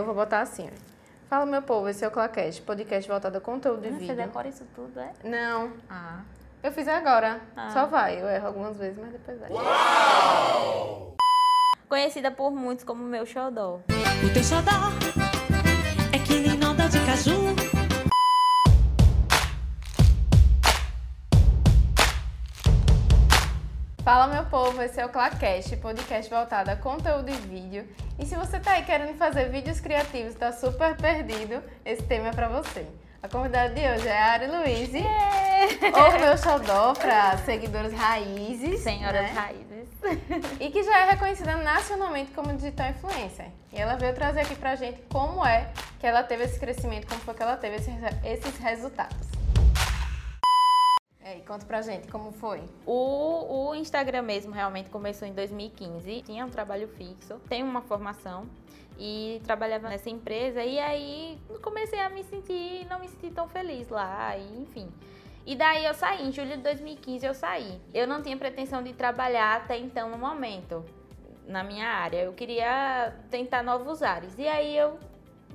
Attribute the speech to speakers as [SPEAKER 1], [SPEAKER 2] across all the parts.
[SPEAKER 1] eu vou botar assim, ó. Fala, meu povo, esse é o Claquete, podcast voltado a conteúdo de
[SPEAKER 2] Você
[SPEAKER 1] vídeo.
[SPEAKER 2] decora isso tudo, é?
[SPEAKER 1] Não,
[SPEAKER 2] Ah.
[SPEAKER 1] eu fiz agora.
[SPEAKER 2] Ah.
[SPEAKER 1] Só vai. Eu erro algumas vezes, mas depois vai.
[SPEAKER 2] Conhecida por muitos como meu xodó.
[SPEAKER 3] O teu xodó é que nem nota de caju.
[SPEAKER 1] Fala, meu povo, esse é o Clacast, podcast voltado a conteúdo e vídeo. E se você tá aí querendo fazer vídeos criativos e tá super perdido, esse tema é pra você. A convidada de hoje é a Ari Luiz, ou meu xodó para seguidores raízes.
[SPEAKER 2] Senhoras
[SPEAKER 1] né?
[SPEAKER 2] raízes.
[SPEAKER 1] E que já é reconhecida nacionalmente como digital influencer. E ela veio trazer aqui pra gente como é que ela teve esse crescimento, como foi que ela teve esses resultados. É, e conta pra gente como foi.
[SPEAKER 2] O, o Instagram mesmo realmente começou em 2015. Tinha um trabalho fixo, tenho uma formação e trabalhava nessa empresa. E aí comecei a me sentir, não me sentir tão feliz lá, e, enfim. E daí eu saí, em julho de 2015 eu saí. Eu não tinha pretensão de trabalhar até então no momento, na minha área. Eu queria tentar novos ares. E aí eu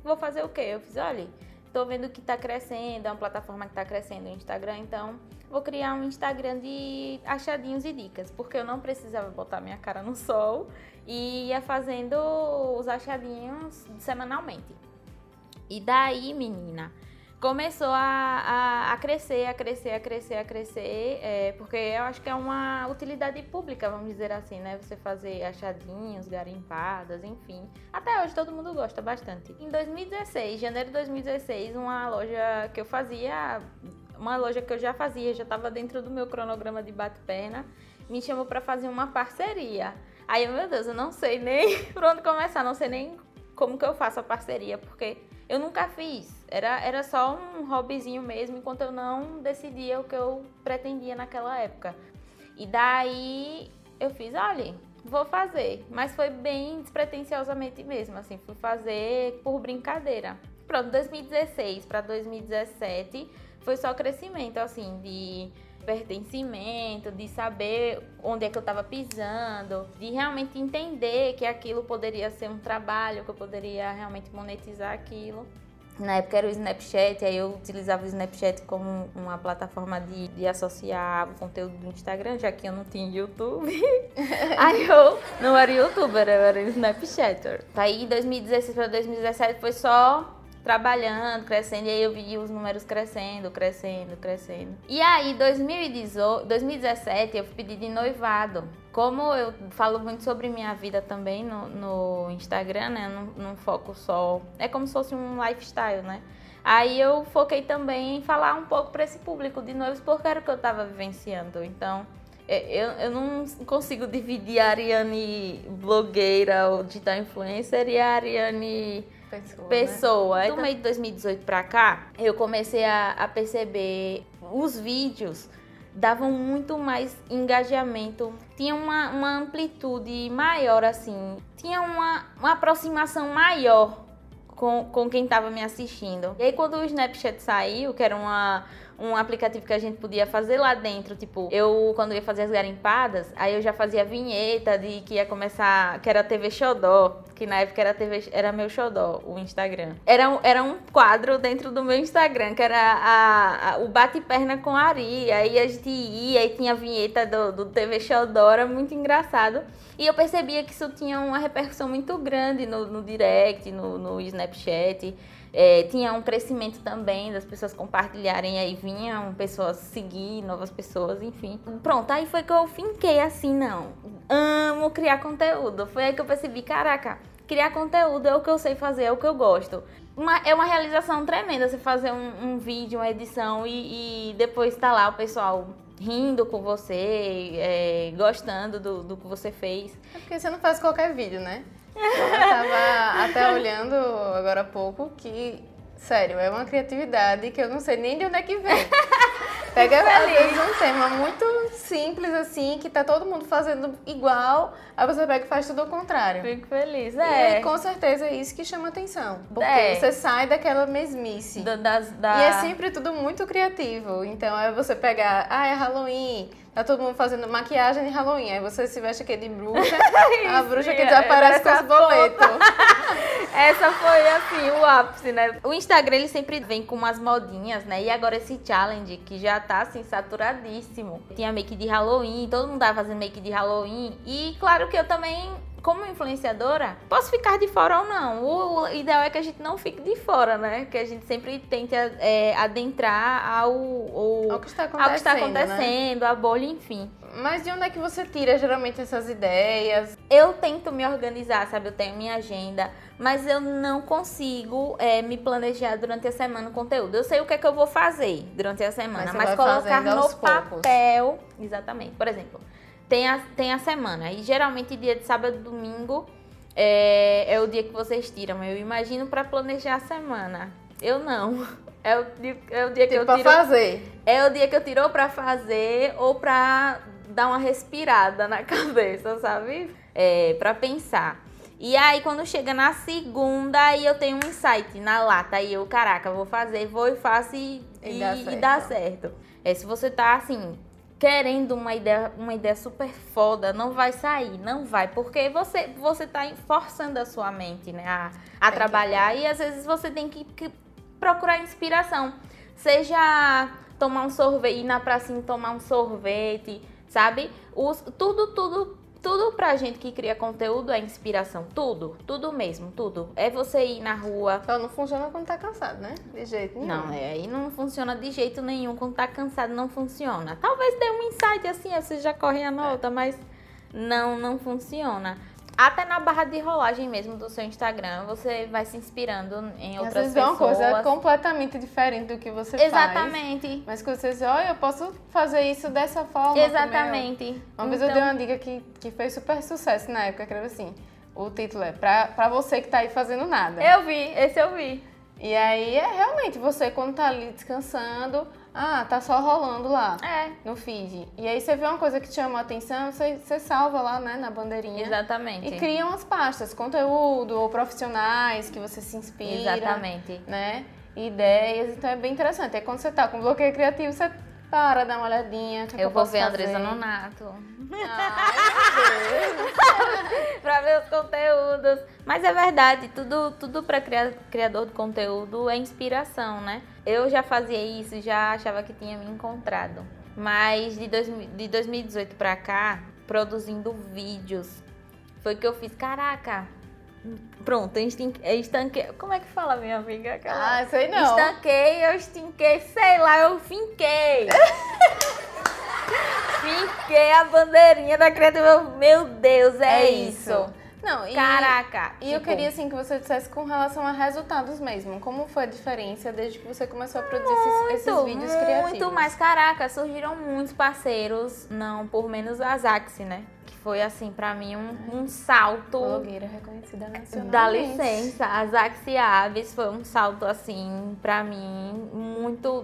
[SPEAKER 2] vou fazer o quê? Eu fiz, olha, tô vendo que tá crescendo, é uma plataforma que tá crescendo o Instagram, então vou criar um Instagram de achadinhos e dicas, porque eu não precisava botar minha cara no sol e ia fazendo os achadinhos semanalmente. E daí, menina, começou a, a, a crescer, a crescer, a crescer, a crescer, é, porque eu acho que é uma utilidade pública, vamos dizer assim, né? Você fazer achadinhos, garimpadas, enfim. Até hoje todo mundo gosta bastante. Em 2016, janeiro de 2016, uma loja que eu fazia, uma loja que eu já fazia, já estava dentro do meu cronograma de bate-perna, me chamou para fazer uma parceria. Aí, eu, meu Deus, eu não sei nem por onde começar, não sei nem como que eu faço a parceria, porque eu nunca fiz. Era, era só um hobbyzinho mesmo, enquanto eu não decidia o que eu pretendia naquela época. E daí eu fiz, olha, vou fazer. Mas foi bem despretensiosamente mesmo, assim, fui fazer por brincadeira. Pronto, 2016 para 2017 foi só crescimento, assim, de pertencimento, de saber onde é que eu estava pisando, de realmente entender que aquilo poderia ser um trabalho, que eu poderia realmente monetizar aquilo. Na época era o Snapchat, aí eu utilizava o Snapchat como uma plataforma de, de associar o conteúdo do Instagram, já que eu não tinha YouTube. aí eu não era youtuber, eu era Snapchatter. Aí 2016 para 2017 foi só trabalhando, crescendo, e aí eu vi os números crescendo, crescendo, crescendo. E aí, 2018, 2017, eu pedi de noivado. Como eu falo muito sobre minha vida também no, no Instagram, né? Não foco só. É como se fosse um lifestyle, né? Aí eu foquei também em falar um pouco para esse público de noivos, porque era o que eu tava vivenciando. Então. Eu, eu não consigo dividir a Ariane blogueira ou digital influencer e a Ariane
[SPEAKER 1] Pessoa.
[SPEAKER 2] pessoa.
[SPEAKER 1] Né?
[SPEAKER 2] Aí, do meio de 2018 pra cá, eu comecei a, a perceber os vídeos davam muito mais engajamento, tinha uma, uma amplitude maior, assim, tinha uma, uma aproximação maior com, com quem estava me assistindo. E aí, quando o Snapchat saiu, que era uma, um aplicativo que a gente podia fazer lá dentro, tipo, eu quando ia fazer as garimpadas, aí eu já fazia vinheta de que ia começar, que era TV Xodó, que na época era TV, era meu Xodó, o Instagram. Era, um- era um quadro dentro do meu Instagram, que era a, a- o bate-perna com a Ari, aí a gente ia e tinha a vinheta do, do TV Xodó, era muito engraçado. E eu percebia que isso tinha uma repercussão muito grande no, no direct, no, no Snapchat. É, tinha um crescimento também das pessoas compartilharem, aí vinham pessoas seguir, novas pessoas, enfim. Pronto, aí foi que eu finquei assim, não. Amo criar conteúdo. Foi aí que eu percebi, caraca, criar conteúdo é o que eu sei fazer, é o que eu gosto. Uma- é uma realização tremenda você fazer um, um vídeo, uma edição e, e depois tá lá o pessoal rindo com você, é, gostando do, do que você fez.
[SPEAKER 1] É porque você não faz qualquer vídeo, né? Eu até olhando agora há pouco que, sério, é uma criatividade que eu não sei nem de onde é que vem. Pega às vezes um tema muito simples assim, que tá todo mundo fazendo igual, aí você pega e faz tudo ao contrário.
[SPEAKER 2] Fico feliz,
[SPEAKER 1] E
[SPEAKER 2] é.
[SPEAKER 1] aí, com certeza é isso que chama atenção. Porque
[SPEAKER 2] É.
[SPEAKER 1] você sai daquela mesmice.
[SPEAKER 2] Da- das, da...
[SPEAKER 1] E é sempre tudo muito criativo. Então é você pegar, ah, é Halloween, Tá todo mundo fazendo maquiagem de Halloween. Aí você se veste aqui de bruxa, a bruxa que
[SPEAKER 2] Isso,
[SPEAKER 1] desaparece com os boletos.
[SPEAKER 2] Essa foi assim, o ápice, né? O Instagram ele sempre vem com umas modinhas, né? E agora esse challenge que já tá assim saturadíssimo. Tinha make de Halloween, todo mundo tava fazendo make de Halloween. E claro que eu também, como influenciadora, posso ficar de fora ou não. O, ideal é que a gente não fique de fora, né? Que a gente sempre tente é, adentrar ao, ao,
[SPEAKER 1] Ao que está
[SPEAKER 2] ao que está
[SPEAKER 1] acontecendo, né?
[SPEAKER 2] acontecendo, a bolha, enfim.
[SPEAKER 1] Mas de onde é que você tira geralmente essas ideias?
[SPEAKER 2] Eu tento me organizar, sabe? Eu tenho minha agenda, mas eu não consigo é, me planejar durante a semana o conteúdo. Eu sei o que é que eu vou fazer durante a semana,
[SPEAKER 1] Mas
[SPEAKER 2] mas, colocar no
[SPEAKER 1] poucos.
[SPEAKER 2] papel. Exatamente. Por exemplo, tem a, tem a semana, e geralmente dia de sábado e domingo é, é o dia que vocês tiram. Eu imagino para planejar a semana. Eu não. É o, dia- é o dia que
[SPEAKER 1] Tipo,
[SPEAKER 2] eu
[SPEAKER 1] pra
[SPEAKER 2] tiro.
[SPEAKER 1] fazer.
[SPEAKER 2] É o dia que eu tiro ou pra fazer ou pra dar uma respirada na cabeça, sabe? É, pra pensar. E aí, quando chega na segunda, aí eu tenho um insight na lata. Aí eu, caraca, vou fazer, vou e faço e,
[SPEAKER 1] E
[SPEAKER 2] e,
[SPEAKER 1] dá
[SPEAKER 2] e
[SPEAKER 1] certo.
[SPEAKER 2] dá certo. É, se você tá assim, querendo uma ideia, uma ideia super foda, não vai sair, não vai. Porque você, você tá forçando a sua mente, né? A, a
[SPEAKER 1] que-
[SPEAKER 2] trabalhar. E às vezes você tem que, que procurar inspiração. Seja tomar um sorvete, ir na pracinha tomar um sorvete, sabe? Os, tudo, tudo, tudo pra gente que cria conteúdo é inspiração. Tudo, tudo mesmo, tudo. É você ir na rua.
[SPEAKER 1] Só não funciona quando tá cansado, né? De jeito nenhum.
[SPEAKER 2] Não, é, aí não funciona de jeito nenhum. Quando tá cansado, não funciona. Talvez dê um insight assim, você já corre a nota, mas não, não funciona. Até na barra de rolagem mesmo do seu Instagram, você vai se inspirando em
[SPEAKER 1] Às
[SPEAKER 2] outras
[SPEAKER 1] é
[SPEAKER 2] pessoas.
[SPEAKER 1] uma coisa completamente diferente do que você faz.
[SPEAKER 2] Exatamente.
[SPEAKER 1] Mas que você diz, olha, eu posso fazer isso dessa forma.
[SPEAKER 2] Exatamente.
[SPEAKER 1] Uma vez eu
[SPEAKER 2] Então,
[SPEAKER 1] dei uma dica que, que fez super sucesso na época, que era assim, o título é pra, pra você que tá aí fazendo nada.
[SPEAKER 2] Eu vi, esse eu vi.
[SPEAKER 1] E aí é realmente você quando tá ali descansando, ah, tá só rolando lá
[SPEAKER 2] É,
[SPEAKER 1] no feed. E aí você vê uma coisa que te chama a atenção, você, você salva lá, né, na bandeirinha.
[SPEAKER 2] exatamente.
[SPEAKER 1] E cria umas pastas, conteúdo ou profissionais que você se inspira.
[SPEAKER 2] Exatamente.
[SPEAKER 1] Né? Ideias, então é bem interessante. É quando você tá com bloqueio criativo, você para, dá uma olhadinha. que é que
[SPEAKER 2] Eu vou ver a? Andressa Nonato.
[SPEAKER 1] Ai, meu Deus.
[SPEAKER 2] pra ver os conteúdos. Mas é verdade, tudo, tudo pra cria- criador de conteúdo é inspiração, né? Eu já fazia isso, já achava que tinha me encontrado. Mas de, dois, de 2018 pra cá, produzindo vídeos, foi que eu fiz, caraca. Pronto, eu estanquei. Como é que fala, minha amiga? Aquela-
[SPEAKER 1] Ah, sei não.
[SPEAKER 2] Estanquei, eu estinquei, sei lá, eu finquei. finquei a bandeirinha da criativa. Meu Deus, é, isso.
[SPEAKER 1] Não, e,
[SPEAKER 2] Caraca.
[SPEAKER 1] E eu
[SPEAKER 2] tipo,
[SPEAKER 1] queria assim que você dissesse com relação a resultados mesmo. Como foi a diferença desde que você começou a produzir esses, esses vídeos
[SPEAKER 2] muito
[SPEAKER 1] criativos?
[SPEAKER 2] mais, caraca, surgiram muitos parceiros, não por menos a Zaxi, né? Que foi assim, pra mim, um, um salto.
[SPEAKER 1] Blogueira reconhecida nacionalmente.
[SPEAKER 2] Dá licença, a Zaxi Aves foi um salto assim, pra mim, muito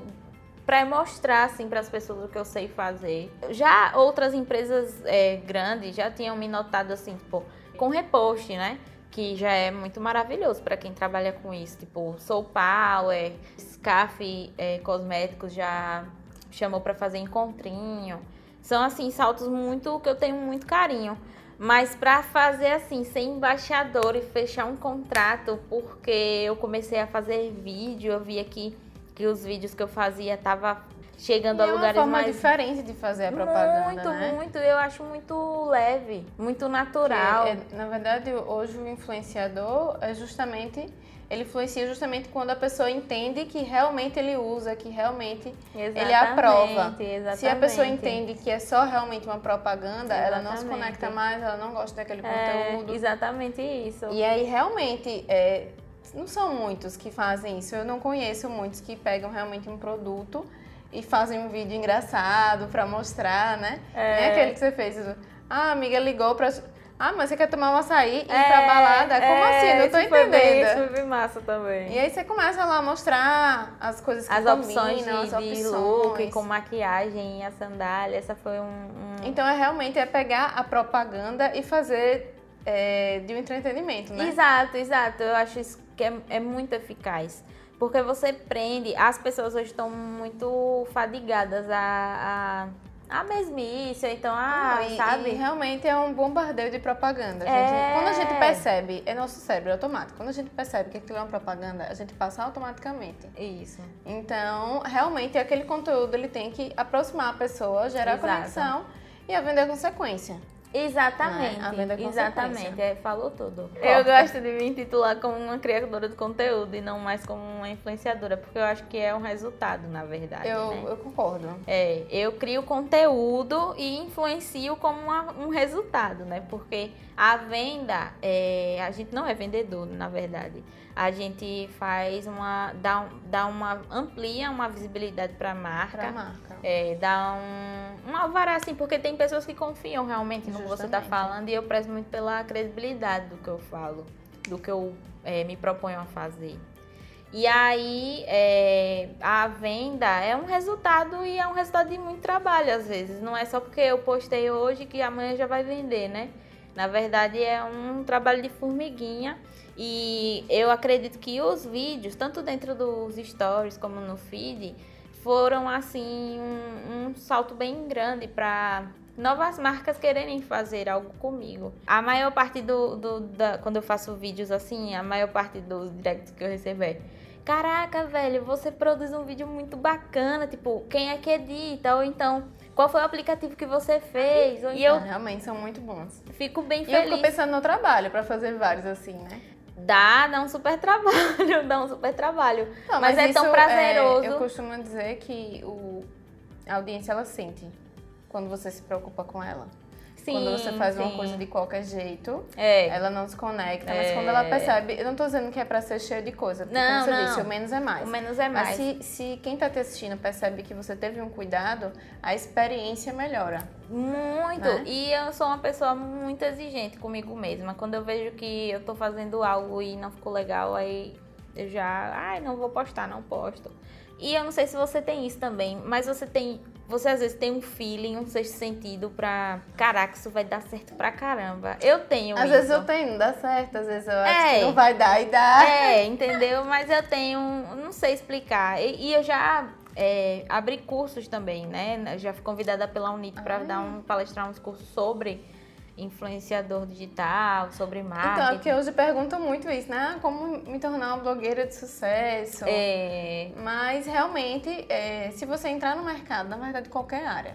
[SPEAKER 2] pra mostrar assim para as pessoas o que eu sei fazer. Já outras empresas é, grandes já tinham me notado assim, tipo, com repost, né? Que já é muito maravilhoso pra quem trabalha com isso. Tipo, Soul Power, Scaf é, Cosméticos já chamou pra fazer encontrinho. São assim saltos muito que eu tenho muito carinho. Mas pra fazer assim, ser embaixador e fechar um contrato, porque eu comecei a fazer vídeo, eu via que, que os vídeos que eu fazia tava chegando
[SPEAKER 1] E
[SPEAKER 2] a
[SPEAKER 1] é uma
[SPEAKER 2] lugares
[SPEAKER 1] forma
[SPEAKER 2] mais
[SPEAKER 1] diferente de fazer a propaganda,
[SPEAKER 2] muito,
[SPEAKER 1] né?
[SPEAKER 2] muito, eu acho muito leve, muito natural.
[SPEAKER 1] É- na verdade, hoje o influenciador é justamente ele influencia justamente quando a pessoa entende que realmente ele usa, que realmente ele aprova.
[SPEAKER 2] Exatamente.
[SPEAKER 1] Se a pessoa entende que é só realmente uma propaganda, ela não se
[SPEAKER 2] Exatamente.
[SPEAKER 1] conecta mais, ela não gosta daquele
[SPEAKER 2] é,
[SPEAKER 1] conteúdo.
[SPEAKER 2] exatamente isso.
[SPEAKER 1] E aí realmente é, não são muitos que fazem isso. Eu não conheço muitos que pegam realmente um produto e fazem um vídeo engraçado pra mostrar, né?
[SPEAKER 2] É.
[SPEAKER 1] Nem aquele que você fez. Ah, a amiga ligou pra. Ah, mas você quer tomar um açaí e ir
[SPEAKER 2] É,
[SPEAKER 1] pra balada? Como
[SPEAKER 2] é,
[SPEAKER 1] assim? Não tô
[SPEAKER 2] foi bem-
[SPEAKER 1] entendendo.
[SPEAKER 2] Isso foi bem massa também.
[SPEAKER 1] E aí você começa lá a mostrar as coisas que
[SPEAKER 2] As
[SPEAKER 1] combinam,
[SPEAKER 2] opções de,
[SPEAKER 1] as
[SPEAKER 2] de
[SPEAKER 1] opções.
[SPEAKER 2] look com maquiagem a sandália, essa foi um... um-
[SPEAKER 1] Então é realmente é pegar a propaganda e fazer é, de um entretenimento, né?
[SPEAKER 2] Exato, exato. Eu acho isso que é, é muito eficaz. Porque você prende. As pessoas hoje estão muito fadigadas a, a, a mesmice, então, ah,
[SPEAKER 1] Não, e-
[SPEAKER 2] sabe?
[SPEAKER 1] E realmente é um bombardeio de propaganda. A
[SPEAKER 2] É.
[SPEAKER 1] gente- Quando a gente percebe, é nosso cérebro automático. Quando a gente percebe que aquilo é uma propaganda, a gente passa automaticamente.
[SPEAKER 2] Isso.
[SPEAKER 1] Então, realmente, aquele conteúdo ele tem que aproximar a pessoa, gerar
[SPEAKER 2] Exato.
[SPEAKER 1] conexão e a vender consequência.
[SPEAKER 2] Exatamente.
[SPEAKER 1] Né? A venda é
[SPEAKER 2] Exatamente. É, falou tudo.
[SPEAKER 1] Corta.
[SPEAKER 2] Eu gosto de me intitular como uma criadora de conteúdo e não mais como uma influenciadora, porque eu acho que é um resultado, na verdade.
[SPEAKER 1] Eu,
[SPEAKER 2] né?
[SPEAKER 1] eu concordo.
[SPEAKER 2] É, eu crio conteúdo e influencio como uma- um resultado, né? Porque a venda, é, a gente não é vendedor, na verdade. A gente faz uma, dá, dá uma, amplia uma visibilidade para a marca.
[SPEAKER 1] Pra marca.
[SPEAKER 2] É, dá um, um alvará, assim, porque tem pessoas que confiam realmente no que você está
[SPEAKER 1] Justamente.
[SPEAKER 2] falando e eu prezo muito pela credibilidade do que eu falo, do que eu é, me proponho a fazer. E aí, é, a venda é um resultado e é um resultado de muito trabalho, às vezes. Não é só porque eu postei hoje que amanhã já vai vender, né? Na verdade, é um trabalho de formiguinha. E eu acredito que os vídeos, tanto dentro dos stories como no feed, foram assim um, um salto bem grande para novas marcas quererem fazer algo comigo. A maior parte do, do da, quando eu faço vídeos assim, a maior parte dos directs que eu recebo é Caraca, velho, você produz um vídeo muito bacana, tipo, quem é que edita? Ou então, qual foi o aplicativo que você fez? Ou, e eu
[SPEAKER 1] Realmente são muito bons.
[SPEAKER 2] fico bem
[SPEAKER 1] E eu
[SPEAKER 2] feliz.
[SPEAKER 1] fico pensando no trabalho pra fazer vários assim, né?
[SPEAKER 2] Dá, dá um super trabalho, dá um super trabalho.
[SPEAKER 1] Não,
[SPEAKER 2] Mas é tão
[SPEAKER 1] isso,
[SPEAKER 2] prazeroso.
[SPEAKER 1] eu costumo dizer que o, a audiência ela sente quando você se preocupa com ela.
[SPEAKER 2] Sim,
[SPEAKER 1] quando você faz uma
[SPEAKER 2] sim.
[SPEAKER 1] coisa de qualquer jeito,
[SPEAKER 2] É.
[SPEAKER 1] ela não se conecta. Mas
[SPEAKER 2] É.
[SPEAKER 1] quando ela percebe, eu não tô dizendo que é pra ser cheio de coisa, porque
[SPEAKER 2] Não,
[SPEAKER 1] como você
[SPEAKER 2] não.
[SPEAKER 1] disse, o menos é mais.
[SPEAKER 2] O menos é
[SPEAKER 1] Mas
[SPEAKER 2] mais.
[SPEAKER 1] se, se quem tá te assistindo percebe que você teve um cuidado, a experiência melhora.
[SPEAKER 2] Muito.
[SPEAKER 1] Né?
[SPEAKER 2] E eu sou uma pessoa muito exigente comigo mesma. Quando eu vejo que eu tô fazendo algo e não ficou legal, aí eu já, ai, não vou postar, não posto. E eu não sei se você tem isso também, mas você tem, você às vezes tem um feeling, um sexto sentido pra, caraca, isso vai dar certo pra caramba. Eu tenho
[SPEAKER 1] Às
[SPEAKER 2] isso.
[SPEAKER 1] vezes eu tenho, não dá certo, às vezes eu acho
[SPEAKER 2] É.
[SPEAKER 1] que não vai dar e dá.
[SPEAKER 2] É, entendeu? Mas eu tenho, não sei explicar. E, e eu já é, abri cursos também, né? Já fui convidada pela Unip para
[SPEAKER 1] Ah.
[SPEAKER 2] dar um palestrar uns cursos sobre influenciador digital, sobre marketing.
[SPEAKER 1] Então, é porque hoje perguntam muito isso, né? Ah, Como me tornar uma blogueira de sucesso?
[SPEAKER 2] É,
[SPEAKER 1] Mas realmente, é, se você entrar no mercado, na verdade, qualquer área,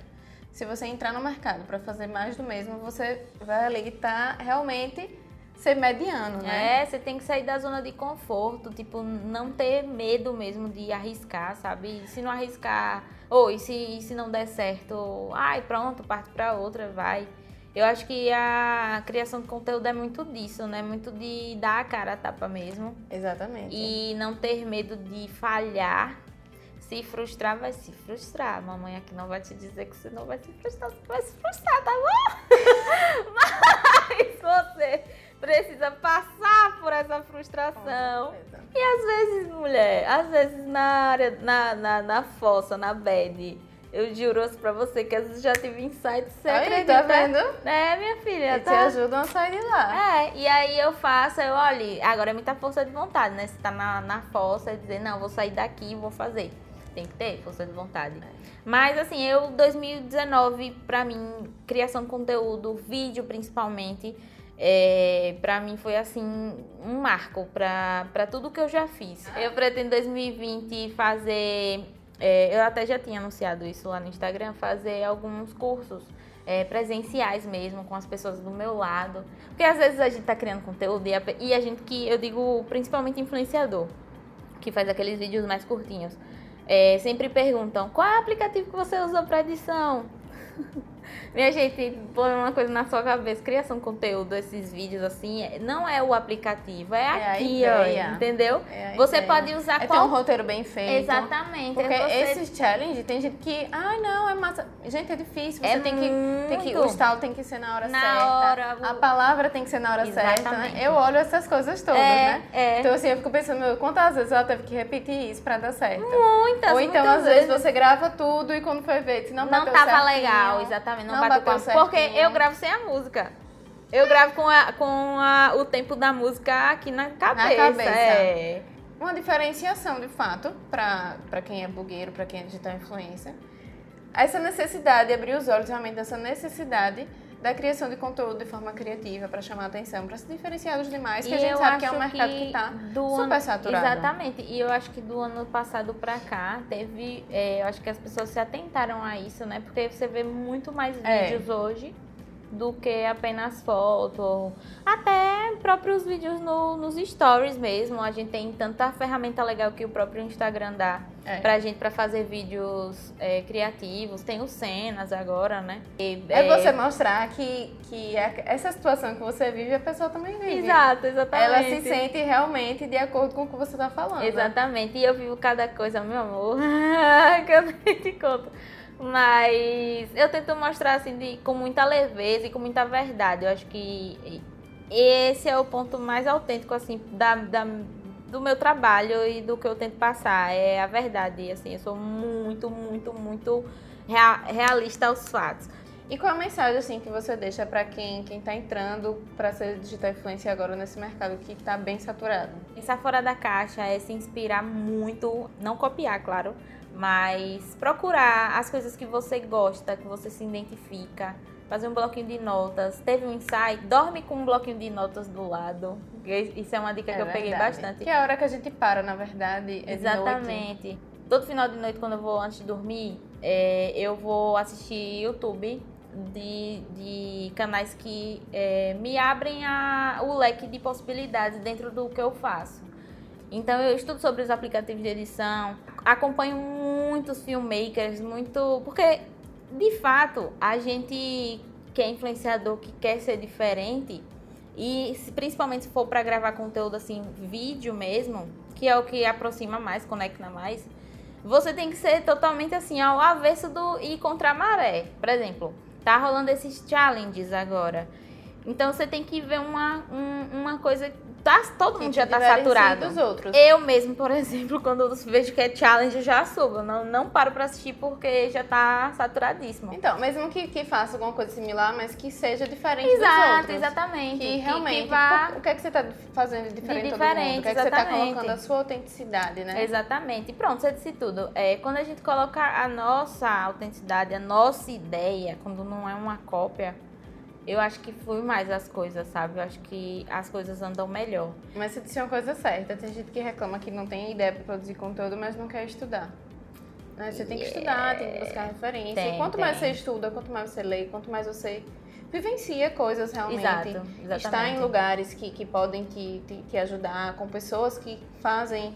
[SPEAKER 1] se você entrar no mercado para fazer mais do mesmo, você vai ali estar realmente ser mediano, né?
[SPEAKER 2] é, você tem que sair da zona de conforto, tipo, não ter medo mesmo de arriscar, sabe? E se não arriscar, ou e se, e se não der certo, ai, pronto, parte para outra, vai. Eu acho que a criação de conteúdo é muito disso, né? Muito de dar a cara a tapa mesmo.
[SPEAKER 1] Exatamente.
[SPEAKER 2] E não ter medo de falhar. Se frustrar, vai se frustrar. Mamãe aqui não vai te dizer que você não vai se frustrar, você vai se frustrar, tá bom? Mas você precisa passar por essa frustração. E às vezes, mulher, às vezes na área, na, na, na fossa, na bed, eu juro pra você que às vezes já tive insights, você
[SPEAKER 1] Aí,
[SPEAKER 2] acredita?
[SPEAKER 1] tá vendo?
[SPEAKER 2] É, minha filha,
[SPEAKER 1] E te
[SPEAKER 2] tá?
[SPEAKER 1] ajudam a sair de lá.
[SPEAKER 2] É, e aí eu faço, eu olho, agora é muita força de vontade, né? Você tá na, na fossa e dizer, não, vou sair daqui e vou fazer. Tem que ter força de vontade. Mas assim, eu, 2019, pra mim, criação de conteúdo, vídeo principalmente, é, pra mim foi assim, um marco pra, pra tudo que eu já fiz. Eu pretendo em 2020 fazer, é, eu até já tinha anunciado isso lá no Instagram, fazer alguns cursos é, presenciais mesmo, com as pessoas do meu lado. Porque às vezes a gente tá criando conteúdo e a, e a gente que, eu digo, principalmente influenciador, que faz aqueles vídeos mais curtinhos, é, sempre perguntam, qual é o aplicativo que você usou para edição? Minha gente, põe uma coisa na sua cabeça, criação de conteúdo, esses vídeos assim, é- não é o aplicativo, é,
[SPEAKER 1] É a
[SPEAKER 2] aqui, ó, entendeu?
[SPEAKER 1] É a
[SPEAKER 2] você pode usar
[SPEAKER 1] É ter
[SPEAKER 2] qual...
[SPEAKER 1] um roteiro bem feito.
[SPEAKER 2] Exatamente.
[SPEAKER 1] Porque
[SPEAKER 2] é você...
[SPEAKER 1] esses challenge tem gente que, ai não, é massa. Gente, é difícil. Você
[SPEAKER 2] É
[SPEAKER 1] tem, que, tem que. O estalo tem que ser na hora
[SPEAKER 2] Na
[SPEAKER 1] certa.
[SPEAKER 2] hora,
[SPEAKER 1] A
[SPEAKER 2] o-
[SPEAKER 1] palavra tem que ser na hora certa.
[SPEAKER 2] Exatamente.
[SPEAKER 1] Né? Eu olho essas coisas todas,
[SPEAKER 2] É,
[SPEAKER 1] né?
[SPEAKER 2] é.
[SPEAKER 1] Então assim, eu fico pensando, meu, quantas vezes ela teve que repetir isso pra dar certo?
[SPEAKER 2] Muitas,
[SPEAKER 1] Ou então, às vezes, você grava tudo e quando foi ver, se não
[SPEAKER 2] não tava
[SPEAKER 1] certinho,
[SPEAKER 2] legal, exatamente, não,
[SPEAKER 1] não
[SPEAKER 2] bateu,
[SPEAKER 1] bateu
[SPEAKER 2] com a... Porque
[SPEAKER 1] certinho.
[SPEAKER 2] eu gravo sem a música. Eu gravo com, a, com a, o tempo da música aqui na cabeça.
[SPEAKER 1] cabeça.
[SPEAKER 2] É.
[SPEAKER 1] Uma diferenciação, de fato, para quem é blogueiro, para quem é digital influencer. essa necessidade, abrir os olhos realmente dessa necessidade da criação de conteúdo de forma criativa para chamar atenção, para se diferenciar dos demais, que a
[SPEAKER 2] E
[SPEAKER 1] gente sabe que é um mercado que está super
[SPEAKER 2] ano-
[SPEAKER 1] saturado.
[SPEAKER 2] Exatamente. E eu acho que do ano passado pra cá teve. é, eu acho que as pessoas se atentaram a isso, né? Porque você vê muito mais
[SPEAKER 1] É.
[SPEAKER 2] vídeos hoje do que apenas foto. Até próprios vídeos no- nos stories mesmo. A gente tem tanta ferramenta legal que o próprio Instagram dá
[SPEAKER 1] É.
[SPEAKER 2] pra gente pra fazer vídeos é, criativos. Tem os cenas agora, né? E,
[SPEAKER 1] É você mostrar que, que a- essa situação que você vive, a pessoa também vive.
[SPEAKER 2] Exato, exatamente.
[SPEAKER 1] Ela se sente realmente de acordo com o que você está falando.
[SPEAKER 2] Exatamente. E eu vivo cada coisa, meu amor, que eu nem te conto. Mas eu tento mostrar assim de, com muita leveza e com muita verdade. Eu acho que esse é o ponto mais autêntico assim da, da- do meu trabalho e do que eu tento passar. É a verdade. Assim, eu sou muito, muito, muito rea- realista aos fatos.
[SPEAKER 1] E qual a mensagem assim que você deixa para quem quem está entrando para ser digital influencer agora nesse mercado que está bem saturado?
[SPEAKER 2] Pensar fora da caixa é se inspirar muito, não copiar, claro, mas procurar as coisas que você gosta, que você se identifica, fazer um bloquinho de notas. Teve um insight, dorme com um bloquinho de notas do lado. Isso é uma dica que eu peguei bastante.
[SPEAKER 1] Que é a hora que a gente para, na verdade, é.
[SPEAKER 2] Exatamente. Todo final de noite, quando eu vou antes de dormir, é, eu vou assistir YouTube de, de canais que é, me abrem a- o leque de possibilidades dentro do que eu faço. Então eu estudo sobre os aplicativos de edição, acompanho muitos filmmakers, muito. Porque, de fato, a gente que é influenciador, que quer ser diferente, e principalmente se for para gravar conteúdo assim, vídeo mesmo, que é o que aproxima mais, conecta mais, você tem que ser totalmente assim, ao avesso do ir contra a maré. Por exemplo, tá rolando esses challenges agora. Então você tem que ver uma, um- uma coisa. Tá, todo mundo já tá saturado.
[SPEAKER 1] dos outros.
[SPEAKER 2] Eu mesmo, por exemplo, quando vejo que é challenge, eu já subo. Não, não paro pra assistir porque já tá saturadíssimo.
[SPEAKER 1] Então, mesmo que, que faça alguma coisa similar, mas que seja diferente dos
[SPEAKER 2] Exato,
[SPEAKER 1] outros.
[SPEAKER 2] exatamente.
[SPEAKER 1] Que realmente,
[SPEAKER 2] que vá-
[SPEAKER 1] o que é que você está fazendo diferente
[SPEAKER 2] De
[SPEAKER 1] todo mundo?
[SPEAKER 2] diferente,
[SPEAKER 1] O que é que você está
[SPEAKER 2] exatamente.
[SPEAKER 1] colocando a sua autenticidade, né?
[SPEAKER 2] Exatamente. E pronto, você disse tudo. É, quando a gente coloca a nossa autenticidade, a nossa ideia, quando não é uma cópia, eu acho que flui mais as coisas, sabe? Eu acho que as coisas andam melhor.
[SPEAKER 1] Mas você disse uma coisa certa. Tem gente que reclama que não tem ideia para produzir conteúdo, mas não quer estudar. Né? Você tem que estudar, tem que buscar referência.
[SPEAKER 2] Tem,
[SPEAKER 1] e quanto mais
[SPEAKER 2] tem.
[SPEAKER 1] você estuda, quanto mais você lê, quanto mais você vivencia coisas realmente.
[SPEAKER 2] Exato,
[SPEAKER 1] Está em
[SPEAKER 2] exatamente.
[SPEAKER 1] lugares que, que podem te, te, te ajudar, com pessoas que fazem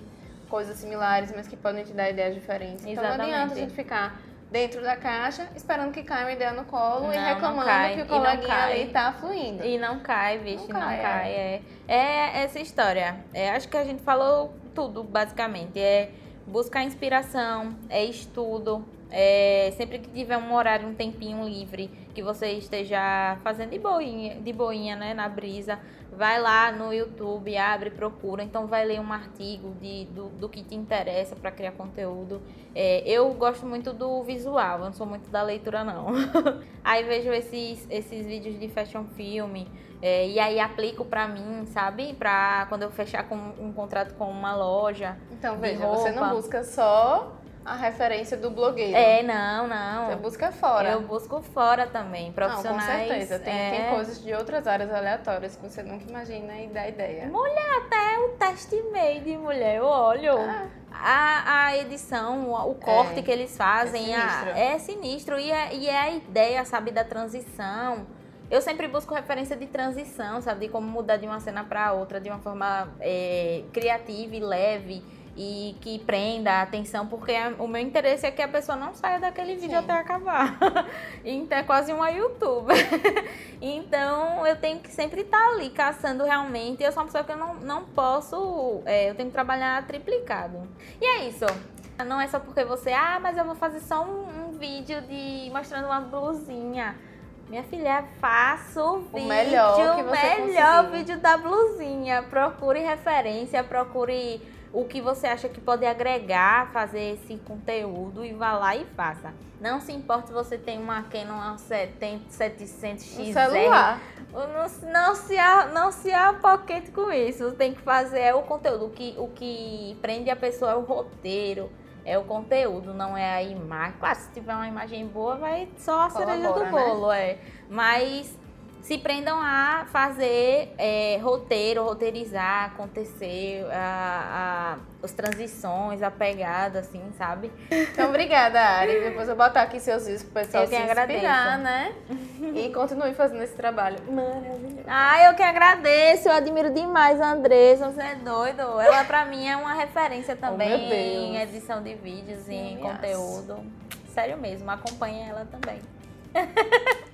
[SPEAKER 1] coisas similares, mas que podem te dar ideias diferentes. Então não adianta a
[SPEAKER 2] Exatamente.
[SPEAKER 1] gente ficar dentro da caixa, esperando que caia uma ideia no colo
[SPEAKER 2] Não,
[SPEAKER 1] e reclamando
[SPEAKER 2] cai,
[SPEAKER 1] que o coleguinha ali tá fluindo.
[SPEAKER 2] E não cai, vixe,
[SPEAKER 1] Não
[SPEAKER 2] não
[SPEAKER 1] cai,
[SPEAKER 2] cai. É, é essa história. É, acho que a gente falou tudo, basicamente. É buscar inspiração, é estudo. É, sempre que tiver um horário, um tempinho livre, que você esteja fazendo de boinha, de boinha, né, na brisa, vai lá no YouTube, abre, procura. Então vai ler um artigo de, do, do que te interessa para criar conteúdo. É, eu gosto muito do visual, eu não sou muito da leitura, não. aí vejo esses, esses vídeos de fashion film, é, e aí aplico pra mim, sabe? Pra quando eu fechar com um contrato com uma loja.
[SPEAKER 1] Então, veja, você não
[SPEAKER 2] roupa.
[SPEAKER 1] busca só a referência do blogueiro.
[SPEAKER 2] É, não,
[SPEAKER 1] Você
[SPEAKER 2] não.
[SPEAKER 1] busca fora.
[SPEAKER 2] Eu busco fora também,
[SPEAKER 1] Não,
[SPEAKER 2] profissionais.
[SPEAKER 1] com certeza. Tem,
[SPEAKER 2] é,
[SPEAKER 1] tem coisas de outras áreas aleatórias que você nunca imagina e dá ideia.
[SPEAKER 2] Até o teste made, mulher, eu olho.
[SPEAKER 1] Ah,
[SPEAKER 2] A, a edição, o, o corte
[SPEAKER 1] É,
[SPEAKER 2] que eles fazem
[SPEAKER 1] é
[SPEAKER 2] a-
[SPEAKER 1] sinistro.
[SPEAKER 2] é sinistro. E é, e é a ideia, sabe, da transição. Eu sempre busco referência de transição, sabe? De como mudar de uma cena para outra de uma forma é, criativa e leve e que prenda a atenção, porque o meu interesse é que a pessoa não saia daquele vídeo
[SPEAKER 1] Sim.
[SPEAKER 2] até acabar. então é quase uma youtuber. então eu tenho que sempre estar ali caçando realmente. Eu sou uma pessoa que eu não, não posso. é, eu tenho que trabalhar triplicado. E é isso. Não é só porque você, ah, mas eu vou fazer só um, um vídeo de mostrando uma blusinha. Minha filha, faça o vídeo,
[SPEAKER 1] melhor que você
[SPEAKER 2] melhor
[SPEAKER 1] conseguir.
[SPEAKER 2] vídeo da blusinha. Procure referência, procure o que você acha que pode agregar, fazer esse conteúdo e vá lá e faça. Não se importe se você tem uma Canon 70 700XR.
[SPEAKER 1] no celular.
[SPEAKER 2] Não, não se, não se apoquente com isso. Tem que fazer o conteúdo. O que, o que prende a pessoa é o roteiro. é o conteúdo, não é a imagem. Claro, se tiver uma imagem boa, vai só a cereja do
[SPEAKER 1] Colabora, né?
[SPEAKER 2] bolo, é. Mas se prendam a fazer é, roteiro, roteirizar, acontecer, a, a, as transições, a pegada, assim, sabe?
[SPEAKER 1] Então, obrigada, Ari. Depois eu vou botar aqui seus vídeos pro pessoal
[SPEAKER 2] Eu
[SPEAKER 1] se inspirar,
[SPEAKER 2] agradeço.
[SPEAKER 1] né? E continue fazendo esse trabalho maravilhoso.
[SPEAKER 2] Ah, eu que agradeço, eu admiro demais a Andressa, você é doido. Ela pra mim é uma referência também
[SPEAKER 1] Oh,
[SPEAKER 2] em edição de vídeos, em conteúdo. Sério mesmo, acompanha ela também.